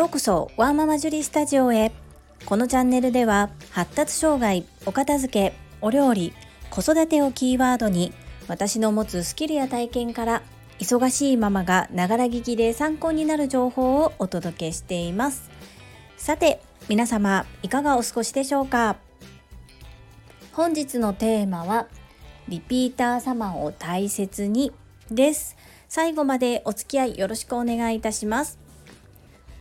ようこそワーママジュリスタジオへ。このチャンネルでは発達障害お片付けお料理子育てをキーワードに私の持つスキルや体験から忙しいママがながら聞きで参考になる情報をお届けしています。さて皆様いかがお過ごしでしょうか？本日のテーマはリピーター様を大切にです。最後までお付き合いよろしくお願いいたします。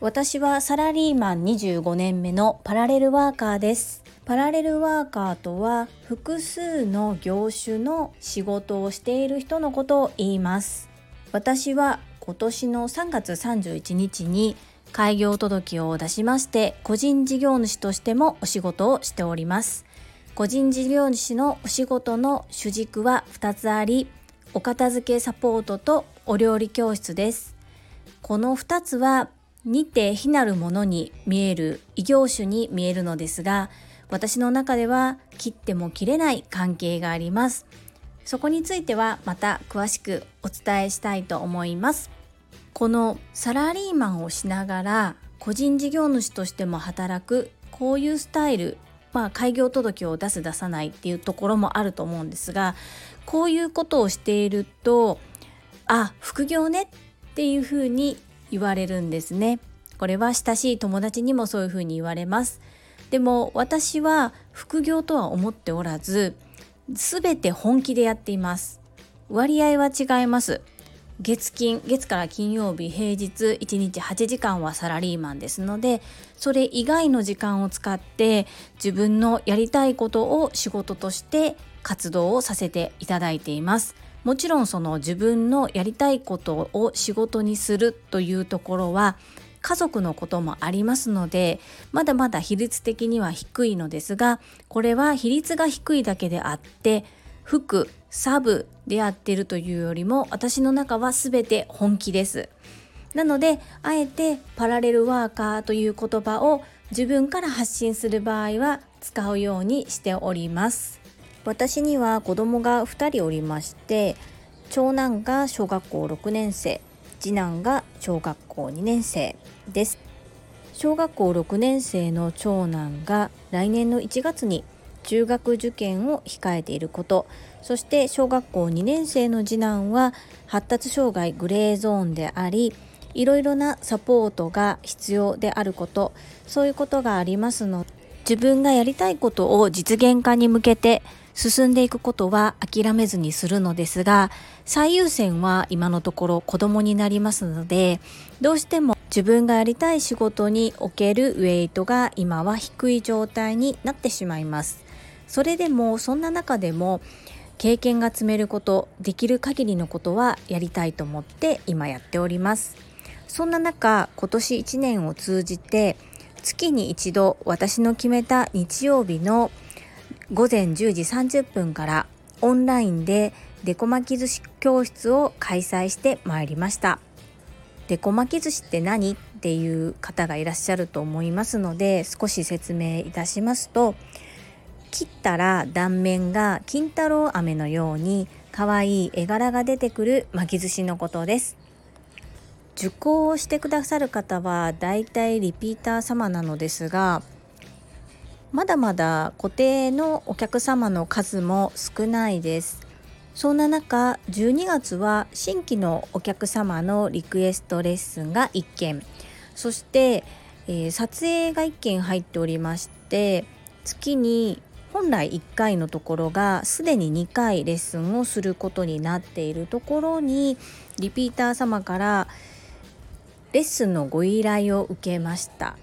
私はサラリーマン25年目のパラレルワーカーです。パラレルワーカーとは複数の業種の仕事をしている人のことを言います。私は今年の3月31日に開業届を出しまして個人事業主としてもお仕事をしております。個人事業主のお仕事の主軸は2つあり、お片付けサポートとお料理教室です。この2つは似て非なるものに見える異業種に見えるのですが私の中では切っても切れない関係があります。そこについてはまた詳しくお伝えしたいと思います。このサラリーマンをしながら個人事業主としても働くこういうスタイルまあ開業届を出す出さないっていうところもあると思うんですがこういうことをしているとあ副業ねっていうふうに言われるんですね。これは親しい友達にもそういうふうに言われます。でも私は副業とは思っておらず、全て本気でやっています。割合は違います。月金、月から金曜日平日1日8時間はサラリーマンですので、それ以外の時間を使って自分のやりたいことを仕事として活動をさせていただいています。もちろんその自分のやりたいことを仕事にするというところは家族のこともありますのでまだまだ比率的には低いのですがこれは比率が低いだけであって服サブでやってるというよりも私の中は全て本気です。なのであえてパラレルワーカーという言葉を自分から発信する場合は使うようにしております。私には子供が2人おりまして長男が小学校6年生次男が小学校2年生です。小学校6年生の長男が来年の1月に中学受験を控えていること。そして小学校2年生の次男は発達障害グレーゾーンでありいろいろなサポートが必要であること。そういうことがありますので自分がやりたいことを実現化に向けて進んでいくことは諦めずにするのですが最優先は今のところ子供になりますのでどうしても自分がやりたい仕事におけるウェイトが今は低い状態になってしまいます。それでもそんな中でも経験が積めることできる限りのことはやりたいと思って今やっております。そんな中今年1年を通じて月に一度私の決めた日曜日の午前10時30分からオンラインでデコ巻き寿司教室を開催してまいりました。デコ巻き寿司って何っていう方がいらっしゃると思いますので少し説明いたしますと切ったら断面が金太郎飴のように可愛い絵柄が出てくる巻き寿司のことです。受講をしてくださる方はだいたいリピーター様なのですがまだまだ固定のお客様の数も少ないです。そんな中12月は新規のお客様のリクエストレッスンが1件。そして、えー、撮影が1件入っておりまして月に本来1回のところがすでに2回レッスンをすることになっているところにリピーター様からレッスンのご依頼を受けました。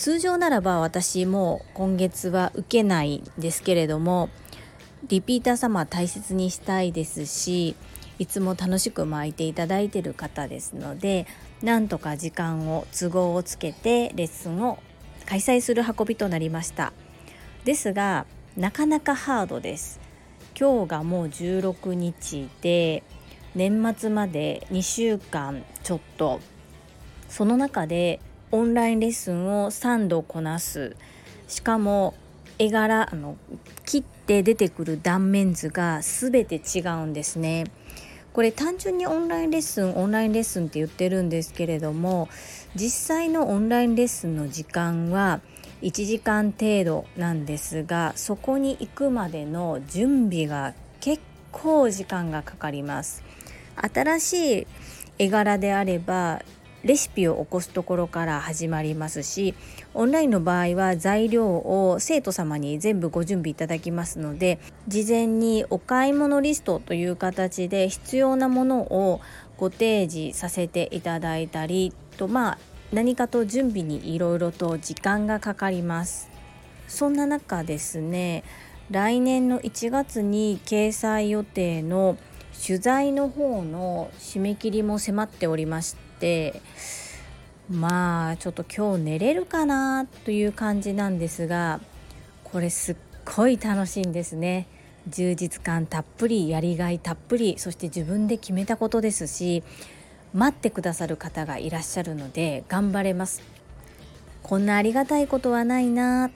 通常ならば私も今月は受けないんですけれどもリピーター様大切にしたいですしいつも楽しく来ていただいている方ですのでなんとか時間を都合をつけてレッスンを開催する運びとなりましたですがなかなかハードです今日がもう16日で年末まで2週間ちょっとその中でオンラインレッスンを3度こなす。しかも絵柄あの切って出てくる断面図が全て違うんですね。これ単純にオンラインレッスンオンラインレッスンって言ってるんですけれども実際のオンラインレッスンの時間は1時間程度なんですがそこに行くまでの準備が結構時間がかかります。新しい絵柄であればレシピを起こすところから始まりますしオンラインの場合は材料を生徒様に全部ご準備いただきますので事前にお買い物リストという形で必要なものをご提示させていただいたりとまあ何かと準備にいろいろと時間がかかります。そんな中ですね来年の1月に掲載予定の取材の方の締め切りも迫っておりましてまあちょっと今日寝れるかなという感じなんですがこれすっごい楽しいんですね。充実感たっぷりやりがいたっぷりそして自分で決めたことですし待ってくださる方がいらっしゃるので頑張れます。こんなありがたいことはないな。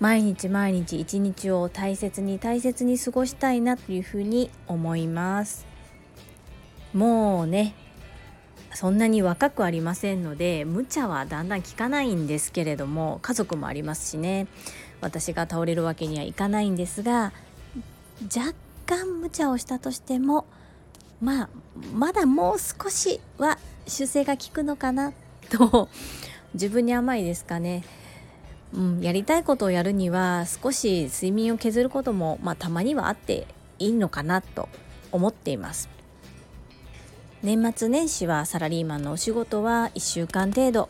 毎日毎日一日を大切に大切に過ごしたいなというふうに思います。もうねそんなに若くありませんので無茶はだんだん効かないんですけれども家族もありますしね私が倒れるわけにはいかないんですが若干無茶をしたとしてもまあまだもう少しは修正が効くのかなと自分に甘いですかね。うん、やりたいことをやるには少し睡眠を削ることも、まあ、たまにはあっていいのかなと思っています年末年始はサラリーマンのお仕事は1週間程度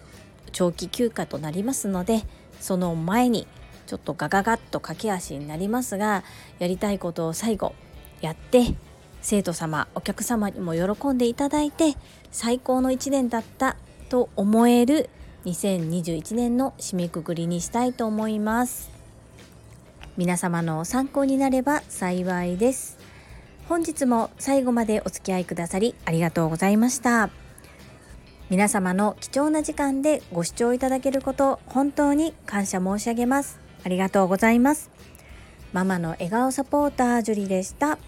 長期休暇となりますのでその前にちょっとガガガッと駆け足になりますがやりたいことを最後やって生徒様お客様にも喜んでいただいて最高の1年だったと思える2021年の締めくくりにしたいと思います。皆様の参考になれば幸いです。本日も最後までお付き合いくださりありがとうございました。皆様の貴重な時間でご視聴いただけること本当に感謝申し上げます。ありがとうございます。ママの笑顔サポータージュリでした。